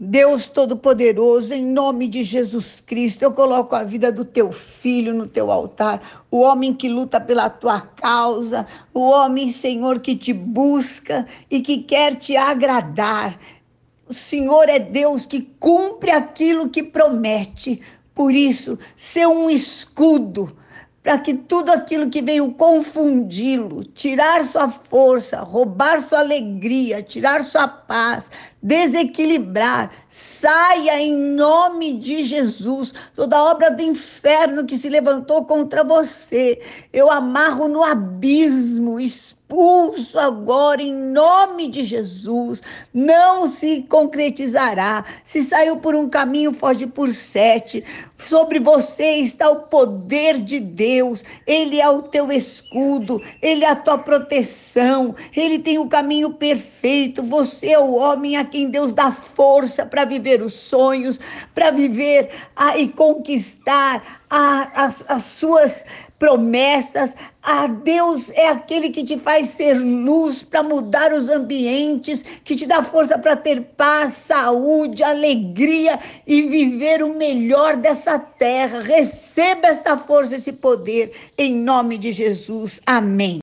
Deus Todo-Poderoso, em nome de Jesus Cristo, eu coloco a vida do teu filho no teu altar, o homem que luta pela tua causa, o homem, Senhor, que te busca e que quer te agradar. O Senhor é Deus que cumpre aquilo que promete. Por isso, ser um escudo para que tudo aquilo que veio confundi-lo, tirar sua força, roubar sua alegria, tirar sua paz, desequilibrar, saia em nome de Jesus. Toda obra do inferno que se levantou contra você, eu amarro no abismo, expulso agora em nome de Jesus. Não se concretizará. Se saiu por um caminho, foge por sete. Sobre você está o poder de Deus. Ele é o teu escudo, ele é a tua proteção. Ele tem o caminho perfeito. Você é o homem a quem Deus dá força para viver os sonhos, para viver ah, e conquistar a, as, as suas promessas. A Deus é aquele que te faz ser luz para mudar os ambientes, que te dá força para ter paz, saúde, alegria e viver o melhor dessa terra. Receba esta força, esse poder, em nome de Jesus. Amém.